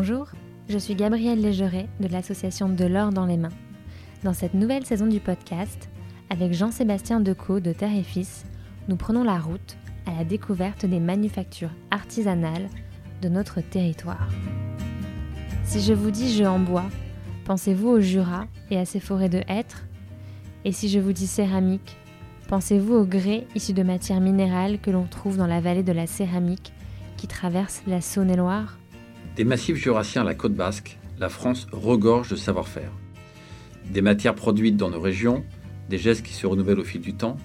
Bonjour, je suis Gabrielle Légeret de l'association De l'or dans les mains. Dans cette nouvelle saison du podcast, avec Jean-Sébastien Decaux de Terre et Fils, nous prenons la route à la découverte des manufactures artisanales de notre territoire. Si je vous dis jeu en bois, pensez-vous au Jura et à ses forêts de hêtres? Et si je vous dis céramique, pensez-vous au grès issu de matières minérales que l'on trouve dans la vallée de la céramique qui traverse la Saône-et-Loire? Des massifs jurassiens à la côte basque, la France regorge de savoir-faire. Des matières produites dans nos régions, des gestes qui se renouvellent au fil du temps,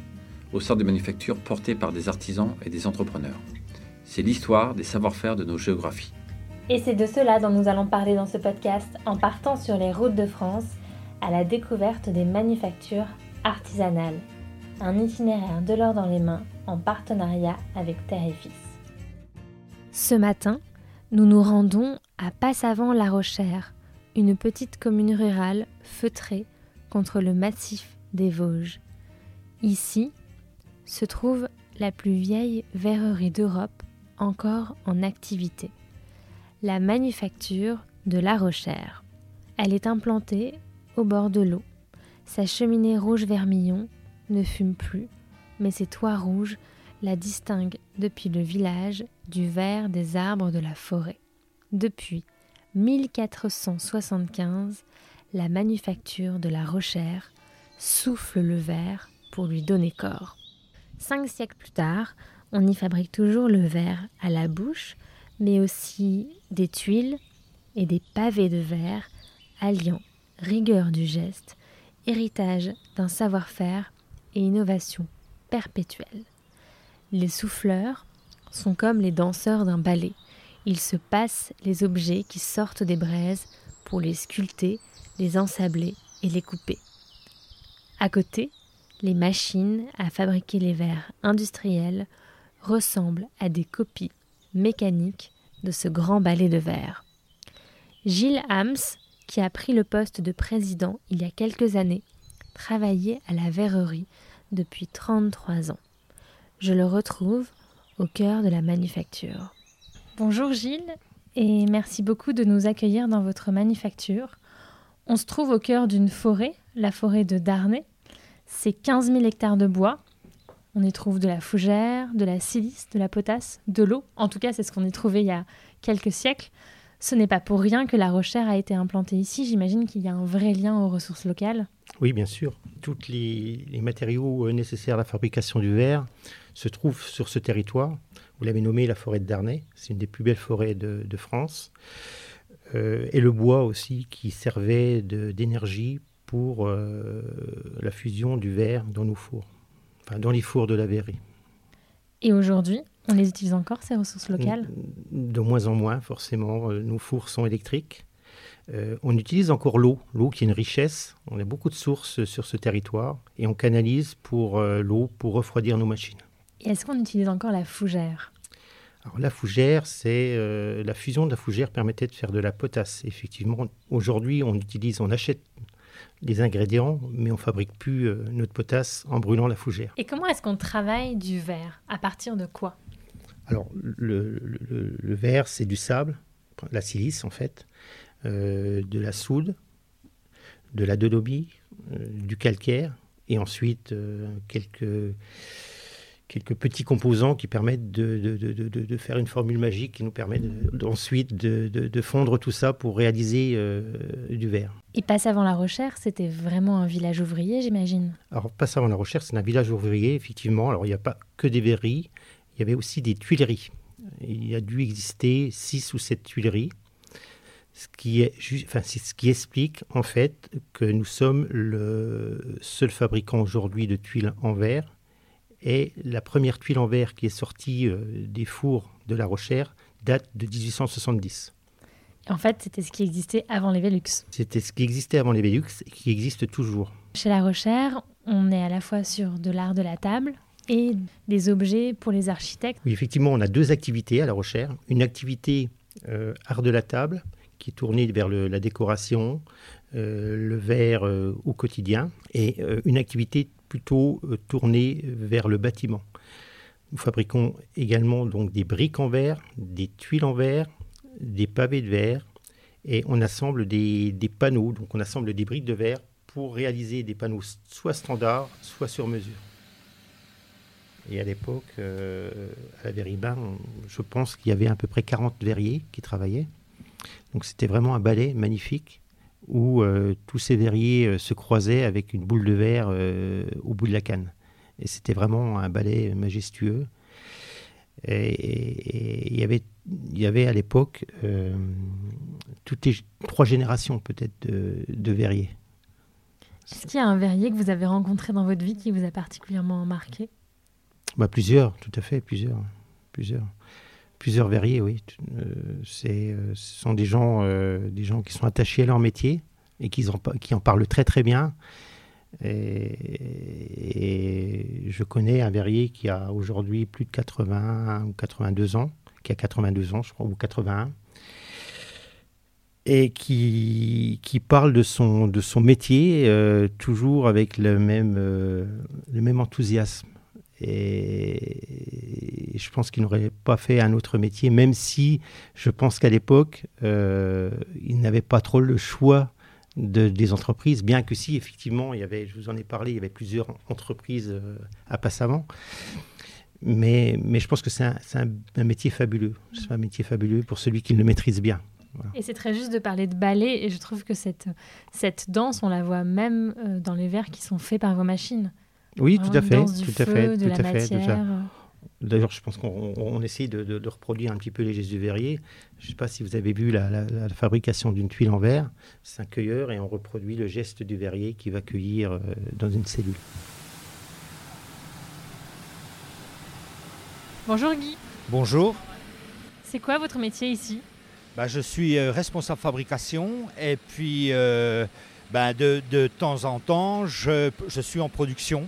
au sein de manufactures portées par des artisans et des entrepreneurs. C'est l'histoire des savoir-faire de nos géographies. Et c'est de cela dont nous allons parler dans ce podcast en partant sur les routes de France à la découverte des manufactures artisanales. Un itinéraire de l'or dans les mains en partenariat avec Terre et Fils. Ce matin, nous nous rendons à Passavant-la Rochère, une petite commune rurale feutrée contre le massif des Vosges. Ici se trouve la plus vieille verrerie d'Europe encore en activité, la manufacture de La Rochère. Elle est implantée au bord de l'eau. Sa cheminée rouge vermillon ne fume plus, mais ses toits rouges la distingue depuis le village du vert des arbres de la forêt. Depuis 1475, la manufacture de la Rochère souffle le verre pour lui donner corps. Cinq siècles plus tard, on y fabrique toujours le verre à la bouche, mais aussi des tuiles et des pavés de verre alliant rigueur du geste, héritage d'un savoir-faire et innovation perpétuelle. Les souffleurs sont comme les danseurs d'un ballet. Ils se passent les objets qui sortent des braises pour les sculpter, les ensabler et les couper. À côté, les machines à fabriquer les verres industriels ressemblent à des copies mécaniques de ce grand ballet de verre. Gilles Hams, qui a pris le poste de président il y a quelques années, travaillait à la verrerie depuis 33 ans je le retrouve au cœur de la manufacture. Bonjour Gilles et merci beaucoup de nous accueillir dans votre manufacture. On se trouve au cœur d'une forêt, la forêt de Darnay. C'est 15 000 hectares de bois. On y trouve de la fougère, de la silice, de la potasse, de l'eau. En tout cas, c'est ce qu'on y trouvait il y a quelques siècles. Ce n'est pas pour rien que la Rochère a été implantée ici. J'imagine qu'il y a un vrai lien aux ressources locales. Oui, bien sûr. Tous les, matériaux euh, nécessaires à la fabrication du verre se trouvent sur ce territoire. Vous l'avez nommé la forêt de Darnay. C'est une des plus belles forêts de, France. Euh, et le bois aussi qui servait d'énergie pour euh, la fusion du verre dans nos fours, enfin dans les fours de la verrerie. Et aujourd'hui, on les utilise encore, ces ressources locales? De moins en moins, forcément. Nos fours sont électriques. Euh, on utilise encore l'eau, l'eau qui est une richesse. On a beaucoup de sources sur ce territoire et on canalise pour euh, l'eau pour refroidir nos machines. Et est-ce qu'on utilise encore la fougère? Alors la fougère, c'est la fusion de la fougère permettait de faire de la potasse. Effectivement, aujourd'hui, on utilise, on achète les ingrédients, mais on fabrique plus notre potasse en brûlant la fougère. Et comment est-ce qu'on travaille du verre? À partir de quoi? Alors, le, verre, c'est du sable, la silice en fait, euh, de la soude, de la dodobie, euh, du calcaire, et ensuite euh, quelques, quelques petits composants qui permettent de, faire une formule magique qui nous permet ensuite de, fondre tout ça pour réaliser du verre. Et Passe avant la Rochère, c'était vraiment un village ouvrier, j'imagine Alors, Passe avant la Rochère, c'est un village ouvrier, effectivement. Alors, il n'y a pas que des verreries, il y avait aussi des tuileries. Il y a dû exister six ou sept tuileries, ce qui, est, enfin, ce qui explique en fait que nous sommes le seul fabricant aujourd'hui de tuiles en verre. Et la première tuile en verre qui est sortie euh, des fours de La Rochère date de 1870. En fait, c'était ce qui existait avant les Velux. C'était ce qui existait avant les Velux et qui existe toujours. Chez La Rochère, on est à la fois sur de l'art de la table, et des objets pour les architectes. Oui, effectivement, on a deux activités à La Rochère. Une activité euh, art de la table, qui est tournée vers la décoration, euh, le verre euh, au quotidien, et une activité plutôt tournée vers le bâtiment. Nous fabriquons également donc des briques en verre, des tuiles en verre, des pavés de verre, Et on assemble des, panneaux, donc on assemble des briques de verre pour réaliser des panneaux soit standards, soit sur mesure. Et à l'époque, euh, à la Verribain, je pense qu'il y avait à peu près 40 verriers qui travaillaient. Donc c'était vraiment un balai magnifique où euh, tous ces verriers euh, se croisaient avec une boule de verre au bout de la canne. Et c'était vraiment un balai majestueux. Et il y avait, il y avait à l'époque toutes les trois générations peut-être de, de verriers. Est-ce qu'il y a un verrier que vous avez rencontré dans votre vie qui vous a particulièrement marqué? Bah, Plusieurs, tout à fait, plusieurs. Plusieurs, plusieurs verriers, oui. Euh, euh, ce sont des gens, euh, des gens qui sont attachés à leur métier et qui en, parlent très très bien. Et, je connais un verrier qui a aujourd'hui plus de 80 ou 82 ans, qui a 82 ans, je crois, ou 81 et qui, qui parle de son, de son métier toujours avec le même, le même enthousiasme. Et je pense qu'il n'aurait pas fait un autre métier, même si je pense qu'à l'époque, euh, il n'avait pas trop le choix de, des entreprises, bien que si, effectivement, il y avait, je vous en ai parlé, il y avait plusieurs entreprises à Passavant. Mais, mais je pense que c'est un, un, un métier fabuleux. C'est un métier fabuleux pour celui qui le maîtrise bien. Et c'est très juste de parler de ballet, et je trouve que cette, cette danse, on la voit même euh, dans les verres qui sont faits par vos machines. Oui, tout à fait, tout à fait, tout à fait. D'ailleurs, je pense qu'on essaye de, de, reproduire un petit peu les gestes du verrier. Je ne sais pas si vous avez vu la, la, fabrication d'une tuile en verre. C'est un cueilleur et on reproduit le geste du verrier qui va cueillir euh, dans une cellule. Bonjour Guy. Bonjour. C'est quoi votre métier ici? Bah, je suis euh, responsable fabrication et puis euh, bah, de, de, temps en temps, je, je, suis en production.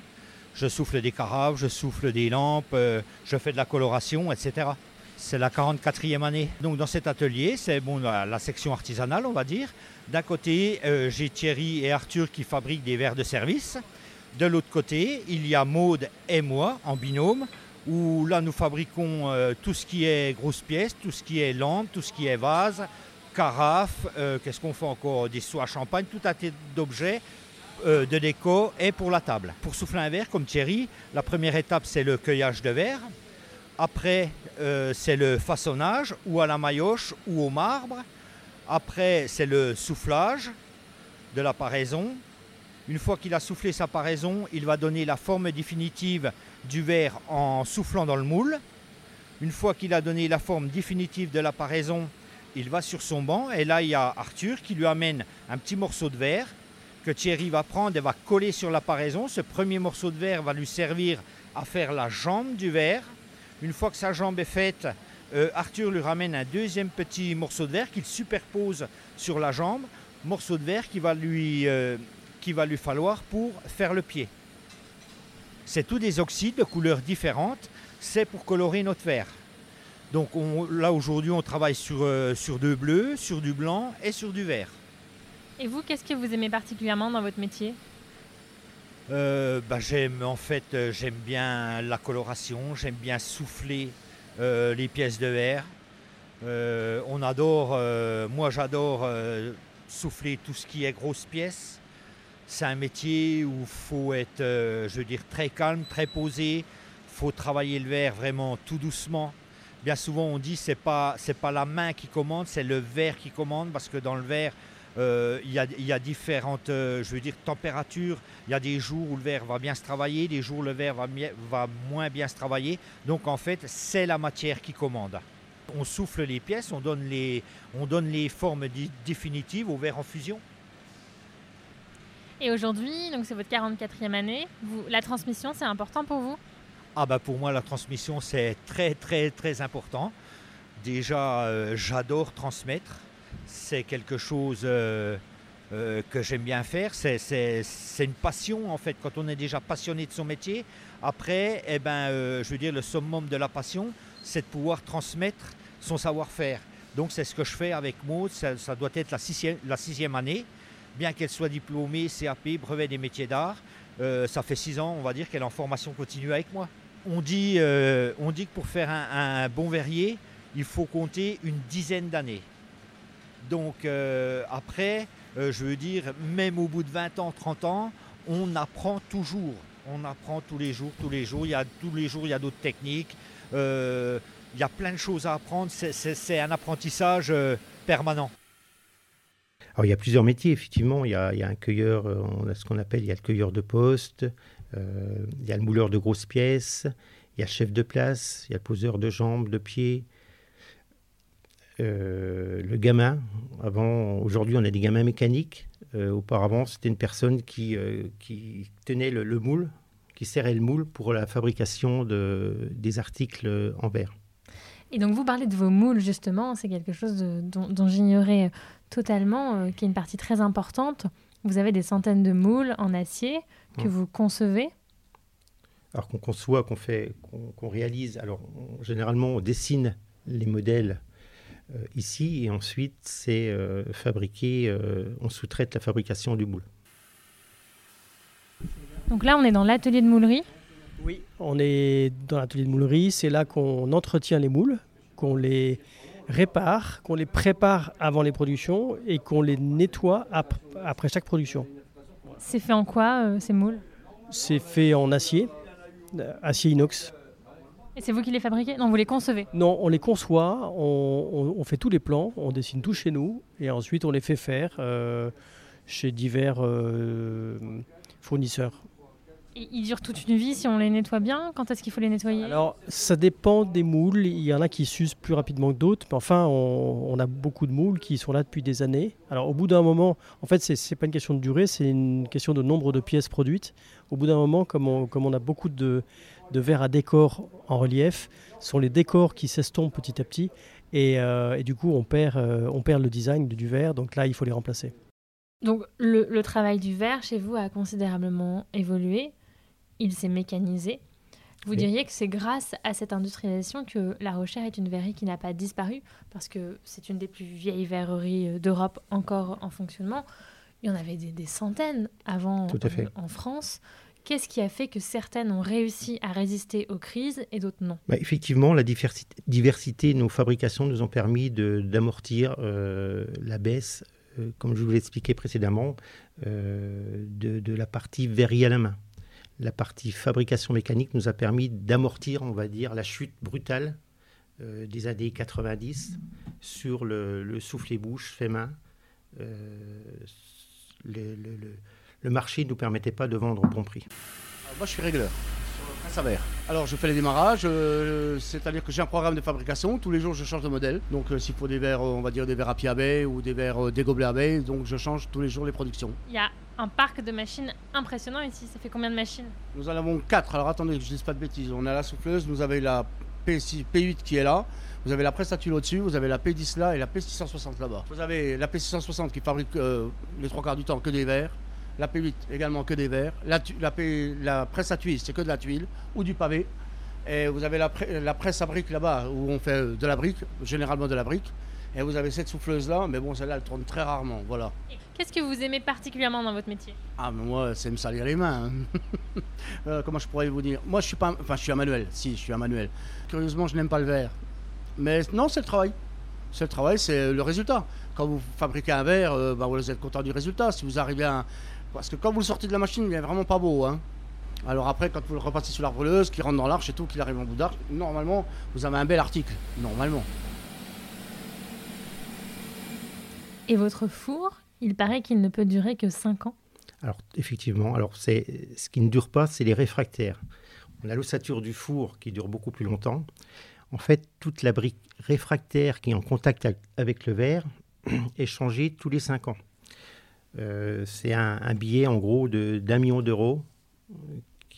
Je souffle des carafes, je souffle des lampes, euh, je fais de la coloration, etc. C'est la 44e année. Donc dans cet atelier, c'est bon, la, section artisanale, on va dire. D'un côté, euh, j'ai Thierry et Arthur qui fabriquent des verres de service. De l'autre côté, il y a Maude et moi en binôme où là nous fabriquons euh, tout ce qui est grosses pièces, tout ce qui est lampe, tout ce qui est vase, carafe, euh, qu'est-ce qu'on fait encore? Des seaux à champagne, tout un tas d'objets euh, de déco et pour la table. Pour souffler un verre comme Thierry, la première étape c'est le cueillage de verre. Après euh, c'est le façonnage ou à la maillotche ou au marbre. Après c'est le soufflage de la paraison. Une fois qu'il a soufflé sa paraison, il va donner la forme définitive du verre en soufflant dans le moule. Une fois qu'il a donné la forme définitive de la paraison, il va sur son banc et là il y a Arthur qui lui amène un petit morceau de verre que Thierry va prendre et va coller sur la paraison. Ce premier morceau de verre va lui servir à faire la jambe du verre. Une fois que sa jambe est faite, euh, Arthur lui ramène un deuxième petit morceau de verre qu'il superpose sur la jambe, morceau de verre qui va lui euh, qu'il va lui falloir pour faire le pied. C'est tous des oxydes de couleurs différentes, c'est pour colorer notre verre. Donc on, là aujourd'hui on travaille sur, euh, sur du bleu, sur du blanc et sur du vert. Et vous, qu'est-ce que vous aimez particulièrement dans votre métier? Euh, bah, J'aime en fait euh, j'aime bien la coloration, j'aime bien souffler euh, les pièces de verre. On adore, moi j'adore souffler tout ce qui est grosses pièces c'est un métier où faut être, je veux dire, très calme, très posé. Il faut travailler le verre vraiment tout doucement. Bien souvent, on dit c'est pas c'est pas la main qui commande, c'est le verre qui commande parce que dans le verre, euh, il y, a, y, a, différentes, euh, je veux dire, températures. Il y a des jours où le verre va bien se travailler, des jours où le verre va, va moins bien se travailler. Donc en fait, c'est la matière qui commande. On souffle les pièces, on donne les, on donne les formes définitives au verre en fusion. Et aujourd'hui, donc c'est votre 44e année, vous, la transmission c'est important pour vous? Ah bah pour moi la transmission c'est très très très important. Déjà euh, j'adore transmettre, c'est quelque chose euh, euh, que j'aime bien faire, c'est une passion en fait quand on est déjà passionné de son métier. Après, eh ben, euh, je veux dire le summum de la passion c'est de pouvoir transmettre son savoir-faire. Donc c'est ce que je fais avec Maud, ça, doit être la sixième, année bien qu'elle soit diplômée, CAP, brevet des métiers d'art, ça fait six ans, on va dire, qu'elle est en formation continue avec moi. On dit, que pour faire un, bon verrier, il faut compter une dizaine d'années. Donc après, je veux dire, même au bout de 20 ans, 30 ans, on apprend toujours. On apprend tous les jours, tous les jours. Il y a, tous les jours, il y a d'autres techniques. il y a plein de choses à apprendre. C'est un apprentissage permanent. Alors, il y a plusieurs métiers, effectivement. Il y a, un cueilleur, on a ce qu'on appelle, il y a le cueilleur de poste, il y a le mouleur de grosses pièces, il y a le chef de place, il y a le poseur de jambes, de pieds, euh, le gamin. Avant, aujourd'hui, on a des gamins mécaniques. Euh, auparavant, c'était une personne qui, euh, qui tenait le, moule, qui serrait le moule pour la fabrication de, des articles en verre. Et donc, vous parlez de vos moules, justement. C'est quelque chose dont, j'ignorais totalement, qui est une partie très importante. Vous avez des centaines de moules en acier que vous concevez alors qu'on conçoit, qu'on fait, qu'on réalise. Alors généralement, on dessine les modèles ici et ensuite c'est euh, fabriqué, euh, on sous-traite la fabrication du moule. Donc là, on est dans l'atelier de moulerie. Oui, on est dans l'atelier de moulerie. C'est là qu'on entretient les moules, qu'on les répare, qu'on les prépare avant les productions et qu'on les nettoie après chaque production. C'est fait en quoi ces moules? C'est fait en acier. Euh, acier inox. Et c'est vous qui les fabriquez Non, vous les concevez Non, on les conçoit, on, fait tous les plans, on dessine tout chez nous, et ensuite on les fait faire euh, chez divers euh, fournisseurs. Et ils durent toute une vie si on les nettoie bien? Quand est-ce qu'il faut les nettoyer? Alors, ça dépend des moules. Il y en a qui s'usent plus rapidement que d'autres. Mais enfin, on, a beaucoup de moules qui sont là depuis des années. Alors, au bout d'un moment, en fait, ce n'est pas une question de durée, c'est une question de nombre de pièces produites. Au bout d'un moment, comme on, comme on a beaucoup de, de verres à décor en relief, sont les décors qui s'estompent petit à petit. Et, euh, du coup, on perd, euh, on perd le design du verre. Donc là, il faut les remplacer. Donc, le, le travail du verre chez vous a considérablement évolué il s'est mécanisé. Vous diriez que c'est grâce à cette industrialisation que La Rochère est une verrerie qui n'a pas disparu, parce que c'est une des plus vieilles verreries euh, d'Europe encore en fonctionnement. Il y en avait des, centaines avant euh, en France. Qu'est-ce qui a fait que certaines ont réussi à résister aux crises et d'autres non bah, Effectivement, la diversité, de nos fabrications nous ont permis d'amortir euh, la baisse, comme je vous l'ai expliqué précédemment, de, de, la partie verrerie à la main la partie fabrication mécanique nous a permis d'amortir, on va dire, la chute brutale euh, des années 90 sur le, souffle et bouche fait main. Euh, marché ne nous permettait pas de vendre au bon prix. moi, je suis régleur Alors je fais les démarrages, euh, c'est-à-dire que j'ai un programme de fabrication, tous les jours je change de modèle. Donc s'il faut des verres, on va dire des verres à pied abeille ou des verres des gobelets abeille, donc je change tous les jours les productions. Il y a un parc de machines impressionnant ici. Ça fait combien de machines? Nous en avons 4. Alors attendez, je ne dise pas de bêtises. On a la souffleuse, vous avez la P6, P8 qui est là, vous avez la presstatule au-dessus, vous avez la P10 là et la P660 là-bas. Vous avez la P660 qui fabrique euh, les trois quarts du temps que des verres, la P8 également que des verres, la, la, la presse à tuile c'est que de la tuile ou du pavé. Et vous avez la, la presse à briques là-bas où on fait euh, de la brique, généralement de la brique. Et vous avez cette souffleuse là, mais bon celle-là elle tourne très rarement, voilà. Qu'est-ce que vous aimez particulièrement dans votre métier? Ah, mais moi, c'est me salir les mains. Hein. Euh, comment je pourrais vous dire? Moi, je suis pas, enfin, je suis un manuel. Si, je suis un manuel. Curieusement, je n'aime pas le verre. Mais non, c'est le travail. C'est le travail, c'est le résultat. Quand vous fabriquez un verre, euh, bah, vous êtes content du résultat. Si vous arrivez à, parce que quand vous le sortez de la machine, il est vraiment pas beau. Hein. Alors après, quand vous le repassez sur la brûleuse, qui rentre dans l'arche et tout, qu'il arrive en bout d'arche, normalement, vous avez un bel article. Normalement. Et votre four, il paraît qu'il ne peut durer que 5 ans. Alors effectivement, alors c'est ce qui ne dure pas, c'est les réfractaires. On a l'ossature du four qui dure beaucoup plus longtemps. En fait, toute la brique réfractaire qui est en contact avec le verre est changée tous les 5 ans. Euh, c'est un, billet en gros d'un million d'euros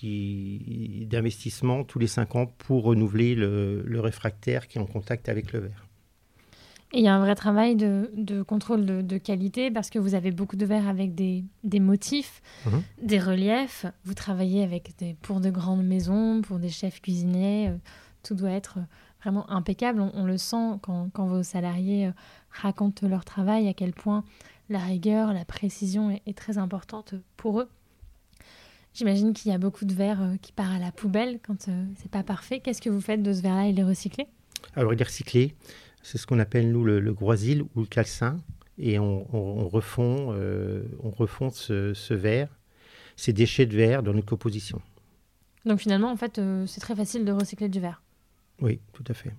d'investissement tous les 5 ans pour renouveler le réfractaire qui est en contact avec le verre. Et il y a un vrai travail de, contrôle de, qualité parce que vous avez beaucoup de verres avec des, motifs, mhm. des reliefs. Vous travaillez avec des, pour de grandes maisons, pour des chefs cuisiniers. Euh, tout doit être vraiment impeccable. On, le sent quand, vos salariés euh, racontent leur travail, à quel point la rigueur, la précision est, est très importante pour eux. J'imagine qu'il y a beaucoup de verres euh, qui partent à la poubelle quand c'est pas parfait. Qu'est-ce que vous faites de ce verre-là? Il est recyclé? Alors, il est recyclé. C'est ce qu'on appelle, nous, le, le ou le calcin. et on, refond, on refond ce, verre, ces déchets de verre dans une composition. Donc finalement, en fait, c'est très facile de recycler du verre? Oui, tout à fait.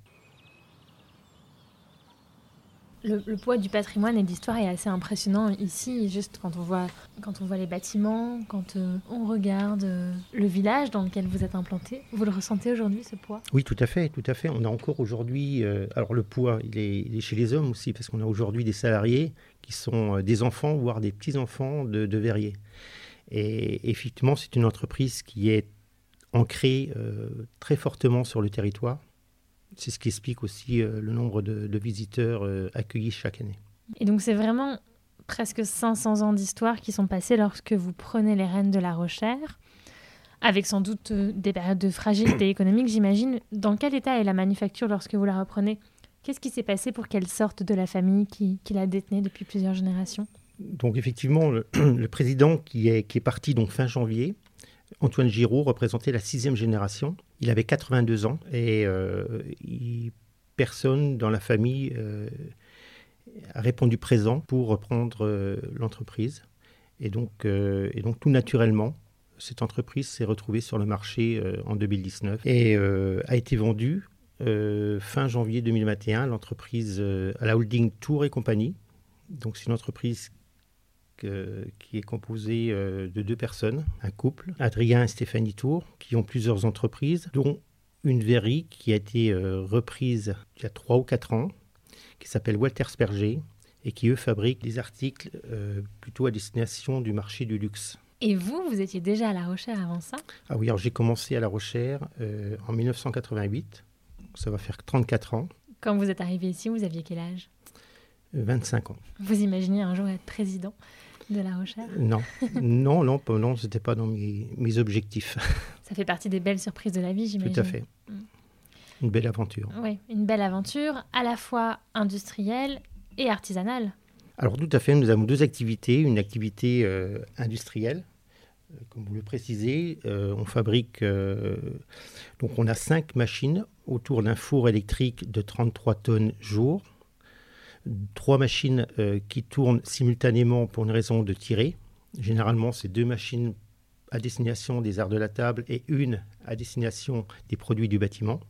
Le, poids du patrimoine et d'histoire est assez impressionnant ici, juste quand on voit, quand on voit les bâtiments, quand euh, on regarde euh, le village dans lequel vous êtes implanté. Vous le ressentez aujourd'hui, ce poids? Oui, tout à fait, tout à fait. On a encore aujourd'hui, euh, alors le poids, il est, chez les hommes aussi, parce qu'on a aujourd'hui des salariés qui sont des enfants, voire des petits-enfants de, de verriers. Et effectivement, c'est une entreprise qui est ancrée très fortement sur le territoire c'est ce qui explique aussi euh, le nombre de, visiteurs euh, accueillis chaque année. Et donc c'est vraiment presque 500 ans d'histoire qui sont passés lorsque vous prenez les rênes de la Rochère, avec sans doute euh, des périodes de fragilité économique, j'imagine. Dans quel état est la manufacture lorsque vous la reprenez? Qu'est-ce qui s'est passé pour qu'elle sorte de la famille qui, la détenait depuis plusieurs générations? Donc effectivement, le, président qui est, qui est parti donc fin janvier, Antoine Giraud représentait la sixième génération. Il avait 82 ans et euh, personne dans la famille euh, a répondu présent pour reprendre euh, l'entreprise. Et donc, et donc, tout naturellement, cette entreprise s'est retrouvée sur le marché en 2019 et a été vendue fin janvier 2021 l'entreprise à la holding Tour et compagnie. Donc, c'est une entreprise qui est composé euh, de deux personnes, un couple, Adrien et Stéphanie Tour, qui ont plusieurs entreprises, dont une verrie qui a été euh, reprise il y a trois ou quatre ans, qui s'appelle Walter Sperger, et qui, eux, fabriquent des articles euh, plutôt à destination du marché du luxe. Et vous, vous étiez déjà à La Rochère avant ça? Ah oui, alors j'ai commencé à La Rochère en 1988. Ça va faire 34 ans. Quand vous êtes arrivé ici, vous aviez quel âge? 25 ans. Vous imaginez un jour être président? De La Rochère Non, non, non, non ce n'était pas dans mes, objectifs. Ça fait partie des belles surprises de la vie, j'imagine. Tout à fait. Mm. Une belle aventure. Oui, une belle aventure, à la fois industrielle et artisanale. Alors tout à fait, nous avons deux activités. Une activité euh, industrielle, euh, comme vous le précisez, euh, on fabrique, donc on a cinq machines autour d'un four électrique de 33 tonnes jour trois machines euh, qui tournent simultanément pour une raison de tirer. Généralement, c'est deux machines à destination des arts de la table et une à destination des produits du bâtiment.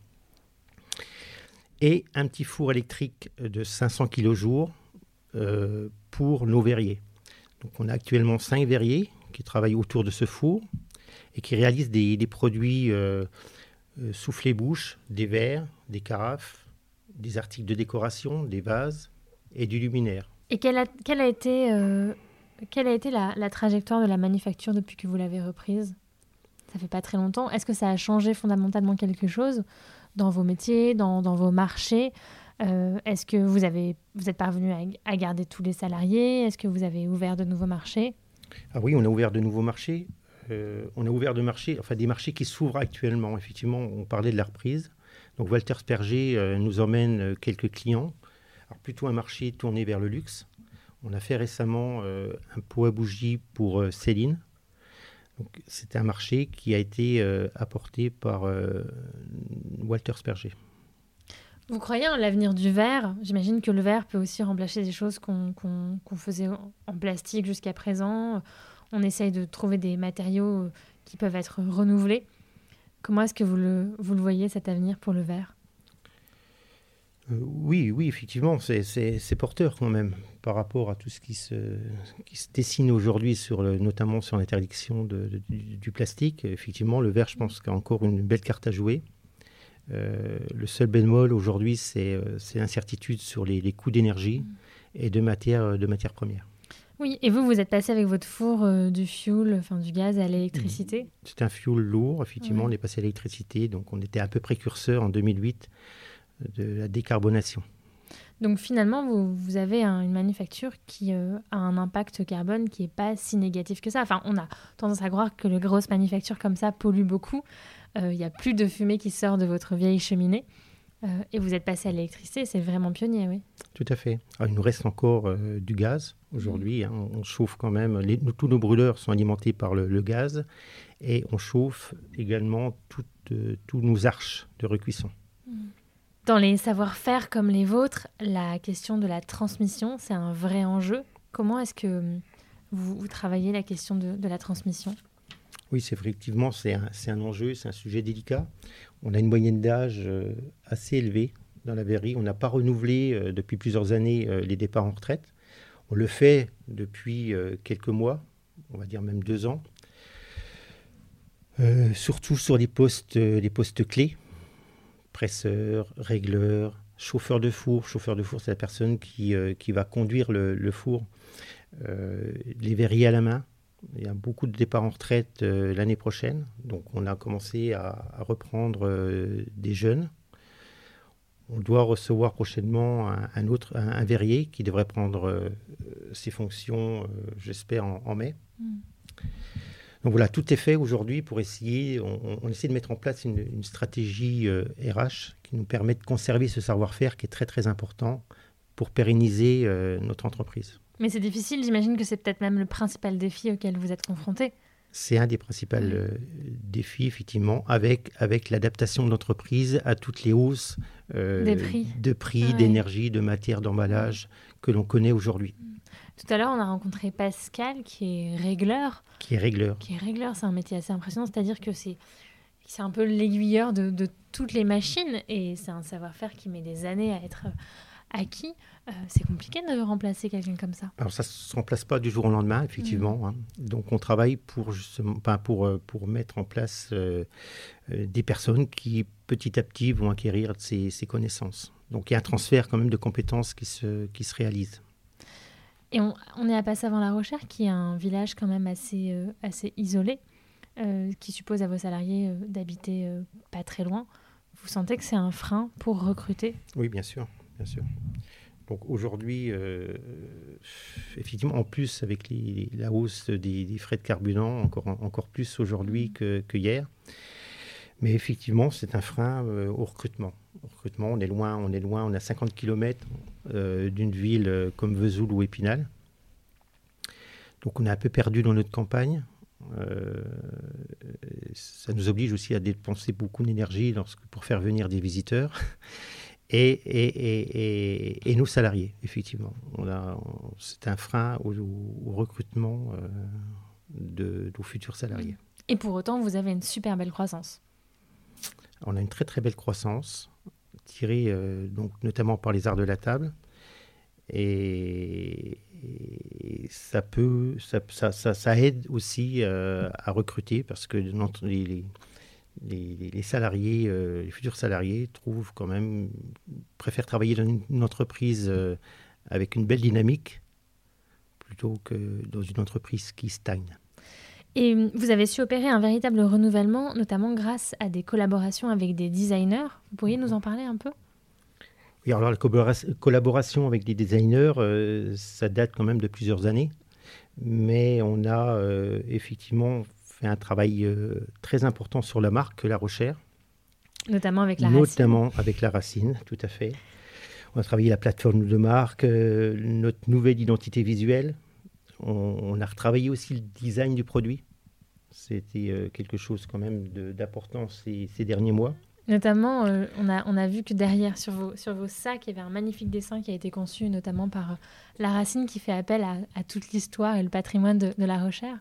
Et un petit four électrique de 500 kg jour euh, pour nos verriers. Donc on a actuellement cinq verriers qui travaillent autour de ce four et qui réalisent des, produits euh, soufflés bouche, des verres, des carafes, des articles de décoration, des vases, et du luminaire. Et quelle a, quelle a été, euh, quelle a été la, la, trajectoire de la manufacture depuis que vous l'avez reprise? Ça fait pas très longtemps. Est-ce que ça a changé fondamentalement quelque chose dans vos métiers, dans, dans vos marchés? Euh, Est-ce que vous, avez, vous êtes parvenu à, garder tous les salariés? Est-ce que vous avez ouvert de nouveaux marchés? Ah Oui, on a ouvert de nouveaux marchés. Euh, on a ouvert de marchés, enfin des marchés qui s'ouvrent actuellement. Effectivement, on parlait de la reprise. Donc Walter Sperger nous emmène quelques clients plutôt un marché tourné vers le luxe. On a fait récemment euh, un pot à bougies pour euh, Céline. C'est un marché qui a été euh, apporté par Walter Sperger. Vous croyez en l'avenir du verre? J'imagine que le verre peut aussi remplacer des choses qu'on faisait en plastique jusqu'à présent. On essaye de trouver des matériaux qui peuvent être renouvelés. Comment est-ce que vous vous le voyez, cet avenir pour le verre? Euh, oui, oui, effectivement, c'est porteur quand même par rapport à tout ce qui se, qui se dessine aujourd'hui, sur notamment sur l'interdiction du, plastique. Effectivement, le verre, je pense, qu'il a encore une belle carte à jouer. Euh, le seul bémol aujourd'hui, c'est euh, l'incertitude sur les, coûts d'énergie et de matières de matière premières. Oui, et vous, vous êtes passé avec votre four du fuel, enfin du gaz à l'électricité? C'est un fuel lourd, effectivement, on est passé à l'électricité, donc on était un peu précurseur en 2008 de la décarbonation. Donc finalement, vous, avez une manufacture qui euh, a un impact carbone qui n'est pas si négatif que ça. Enfin, on a tendance à croire que les grosses manufactures comme ça polluent beaucoup. Euh, il n'y a plus de fumée qui sort de votre vieille cheminée. Euh, et vous êtes passé à l'électricité, c'est vraiment pionnier, oui. Tout à fait. il nous reste encore du gaz aujourd'hui. Hein. on chauffe quand même. tous nos brûleurs sont alimentés par le, gaz. Et on chauffe également toutes, tous nos arches de recuisson. Mm. Dans les savoir-faire comme les vôtres, la question de la transmission, c'est un vrai enjeu. Comment est-ce que vous, travaillez la question de, la transmission? Oui, c'est effectivement, c'est un, enjeu, c'est un sujet délicat. On a une moyenne d'âge euh, assez élevée dans la verrerie. On n'a pas renouvelé euh, depuis plusieurs années euh, les départs en retraite. On le fait depuis quelques mois, on va dire même deux ans. surtout sur les postes, les postes clés, presseur, régleur, chauffeur de four. Chauffeur de four, c'est la personne qui, qui va conduire le, four euh, les verriers à la main. Il y a beaucoup de départs en retraite euh, l'année prochaine. Donc on a commencé à, reprendre euh, des jeunes. On doit recevoir prochainement un, autre, un, verrier qui devrait prendre ses fonctions, j'espère, en, mai. Hmm. Donc voilà, tout est fait aujourd'hui pour essayer, on, essaie de mettre en place une, une stratégie RH qui nous permet de conserver ce savoir-faire qui est très très important pour pérenniser notre entreprise. Mais c'est difficile, j'imagine que c'est peut-être même le principal défi auquel vous êtes confronté. C'est un des principaux euh, défis, effectivement, avec, avec l'adaptation de l'entreprise à toutes les hausses euh, de prix, d'énergie, de matière, d'emballage que l'on connaît aujourd'hui. Tout à l'heure, on a rencontré Pascal, qui est régleur. Qui est régleur. Qui est régleur, c'est un métier assez impressionnant, c'est-à-dire que c'est c'est un peu l'aiguilleur de, de, toutes les machines et c'est un savoir-faire qui met des années à être acquis. Euh, c'est compliqué de remplacer quelqu'un comme ça. Alors ça ne se remplace pas du jour au lendemain, effectivement. Mm. Hein. Donc on travaille pour, justement, pour, euh, pour mettre en place euh, des personnes qui petit à petit vont acquérir ces, ces, connaissances. Donc il y a un transfert quand même de compétences qui se, qui se réalise. Et on, est à Passavant-la-Rochère, qui est un village quand même assez, assez isolé, qui suppose à vos salariés d'habiter pas très loin. Vous sentez que c'est un frein pour recruter? Oui, bien sûr, bien sûr. Donc aujourd'hui, euh, effectivement, en plus avec la hausse des, frais de carburant, encore, plus aujourd'hui que, hier. Mais effectivement, c'est un frein euh, au recrutement. Au recrutement, on est loin, on est loin, on a 50 km euh, d'une ville comme Vesoul ou Épinal. Donc on est un peu perdu dans notre campagne. ça nous oblige aussi à dépenser beaucoup d'énergie pour faire venir des visiteurs et, et, et, nos salariés, effectivement. c'est un frein au, recrutement euh, de nos futurs salariés. Et pour autant, vous avez une super belle croissance. On a une très très belle croissance, tirée euh, donc, notamment par les arts de la table. Et, ça peut, ça, aide aussi euh, à recruter parce que les, les, salariés, euh, les futurs salariés trouvent quand même, préfèrent travailler dans une, entreprise avec une belle dynamique plutôt que dans une entreprise qui stagne. Et vous avez su opérer un véritable renouvellement, notamment grâce à des collaborations avec des designers. Vous pourriez nous en parler un peu? Oui, alors la collaboration avec des designers, euh, ça date quand même de plusieurs années. Mais on a effectivement fait un travail euh, très important sur la marque La Rochère. Notamment avec la Notamment racine. avec la racine, tout à fait. On a travaillé la plateforme de marque, euh, notre nouvelle identité visuelle. On, a retravaillé aussi le design du produit. C'était euh, quelque chose quand même d'important ces, ces, derniers mois. Notamment, on, a, on a vu que derrière, sur vos, sur vos sacs, il y avait un magnifique dessin qui a été conçu notamment par La Racine qui fait appel à, à toute l'histoire et le patrimoine de, de La Rochère.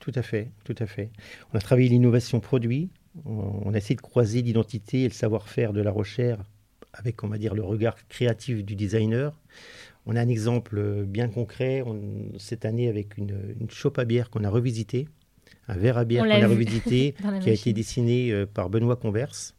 Tout à fait, tout à fait. On a travaillé l'innovation produit, on a essayé de croiser l'identité et le savoir-faire de la recherche avec, on va dire, le regard créatif du designer. On a un exemple bien concret cette année avec une, une chope à bière qu'on a revisité, un verre à bière qu'on a revisité, qui a été dessiné euh, par Benoît Converse.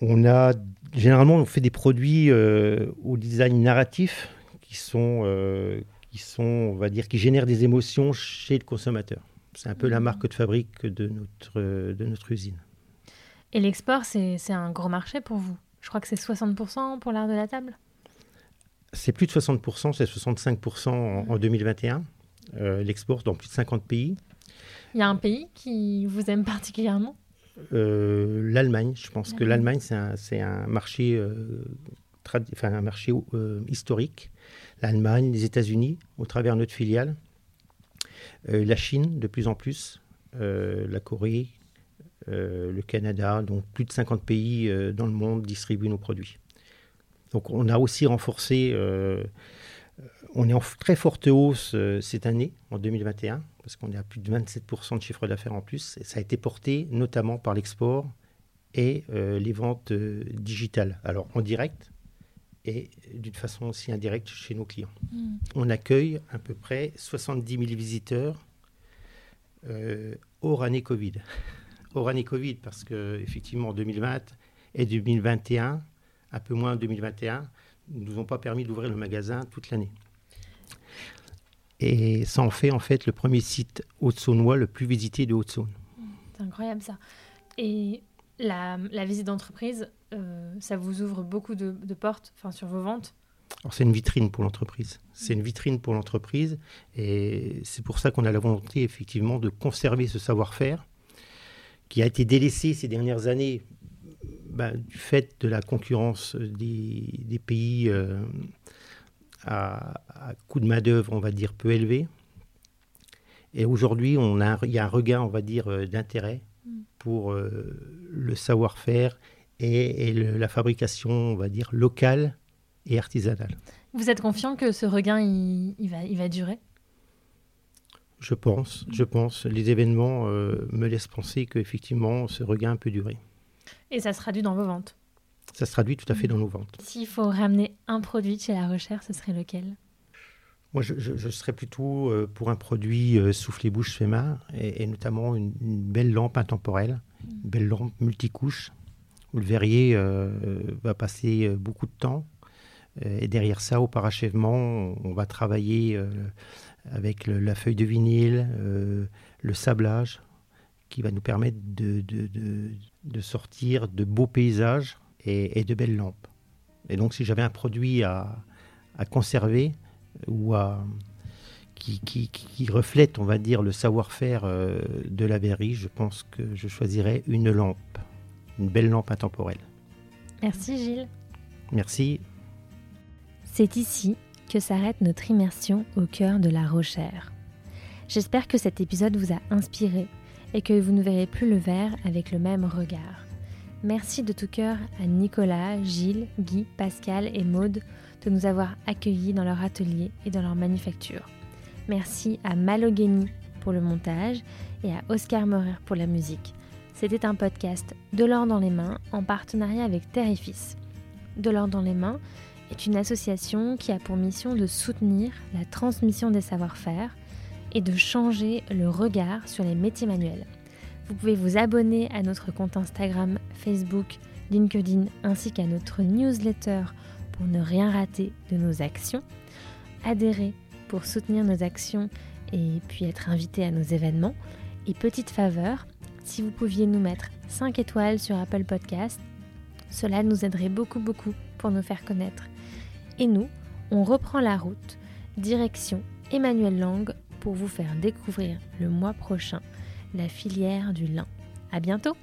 On a généralement on fait des produits euh, au design narratif qui sont euh, qui sont, on va dire, qui génèrent des émotions chez le consommateur. C'est un peu la mmh. marque de fabrique de notre, de notre usine. Et l'export, c'est un gros marché pour vous? Je crois que c'est 60% pour l'art de la table? C'est plus de 60%, c'est 65% en, 2021. Mmh. Euh, l'export dans plus de 50 pays. Il y a un pays qui vous aime particulièrement? Euh, L'Allemagne. Je pense que l'Allemagne, c'est un, un, marché, euh, enfin, un marché historique l'Allemagne, les États-Unis, au travers de notre filiale, euh, la Chine de plus en plus, euh, la Corée, le Canada, donc plus de 50 pays dans le monde distribuent nos produits. Donc on a aussi renforcé, on est en très forte hausse cette année, en 2021, parce qu'on est à plus de 27% de chiffre d'affaires en plus. Et ça a été porté notamment par l'export et les ventes digitales. Alors en direct, et d'une façon aussi indirecte chez nos clients. Mm. On accueille à peu près 70 000 visiteurs euh, hors année Covid. hors année Covid, parce qu'effectivement, en 2020 et 2021, un peu moins en 2021, ne nous ont pas permis d'ouvrir le magasin toute l'année. Et ça en fait en fait le premier site haute-saunois le plus visité de Haute-Saône. C'est incroyable ça. Et la, la visite d'entreprise, euh, ça vous ouvre beaucoup de, portes sur vos ventes? C'est une vitrine pour l'entreprise. C'est une vitrine pour l'entreprise et c'est pour ça qu'on a la volonté effectivement de conserver ce savoir-faire qui a été délaissé ces dernières années bah, du fait de la concurrence des, pays euh, à, coût de main-d'œuvre, on va dire, peu élevé. Et aujourd'hui, il y a un regain, on va dire, euh, d'intérêt mm. pour le savoir-faire et, la fabrication, on va dire, locale et artisanale. Vous êtes confiant que ce regain, il, va, il va durer? Je pense, je pense. Les événements euh, me laissent penser qu'effectivement, ce regain peut durer. Et ça se traduit dans vos ventes Ça se traduit tout à fait dans nos ventes. S'il faut ramener un produit chez la recherche, ce serait lequel? Moi, je, serais plutôt euh, pour un produit euh, soufflé-bouche fait main, et, notamment une, une, belle lampe intemporelle, une belle lampe multicouche, le verrier euh, va passer euh, beaucoup de temps. Euh, et derrière ça, au parachèvement, on va travailler avec la feuille de vinyle, le sablage, qui va nous permettre de, de, sortir de beaux paysages et, de belles lampes. Et donc, si j'avais un produit à, à conserver ou à, qui, qui, qui, reflète, on va dire, le savoir-faire de la verrerie, je pense que je choisirais une lampe une belle lampe intemporelle. Merci Gilles. Merci. C'est ici que s'arrête notre immersion au cœur de la Rochère. J'espère que cet épisode vous a inspiré et que vous ne verrez plus le verre avec le même regard. Merci de tout cœur à Nicolas, Gilles, Guy, Pascal et Maude de nous avoir accueillis dans leur atelier et dans leur manufacture. Merci à Malogeni pour le montage et à Oscar Morer pour la musique. C'était un podcast De l'or dans les mains en partenariat avec Fils. De l'or dans les mains est une association qui a pour mission de soutenir la transmission des savoir-faire et de changer le regard sur les métiers manuels. Vous pouvez vous abonner à notre compte Instagram, Facebook, LinkedIn ainsi qu'à notre newsletter pour ne rien rater de nos actions. Adhérer pour soutenir nos actions et puis être invité à nos événements. Et petite faveur, si vous pouviez nous mettre 5 étoiles sur Apple Podcast, cela nous aiderait beaucoup beaucoup pour nous faire connaître. Et nous, on reprend la route, direction Emmanuel Lang pour vous faire découvrir le mois prochain la filière du lin. À bientôt!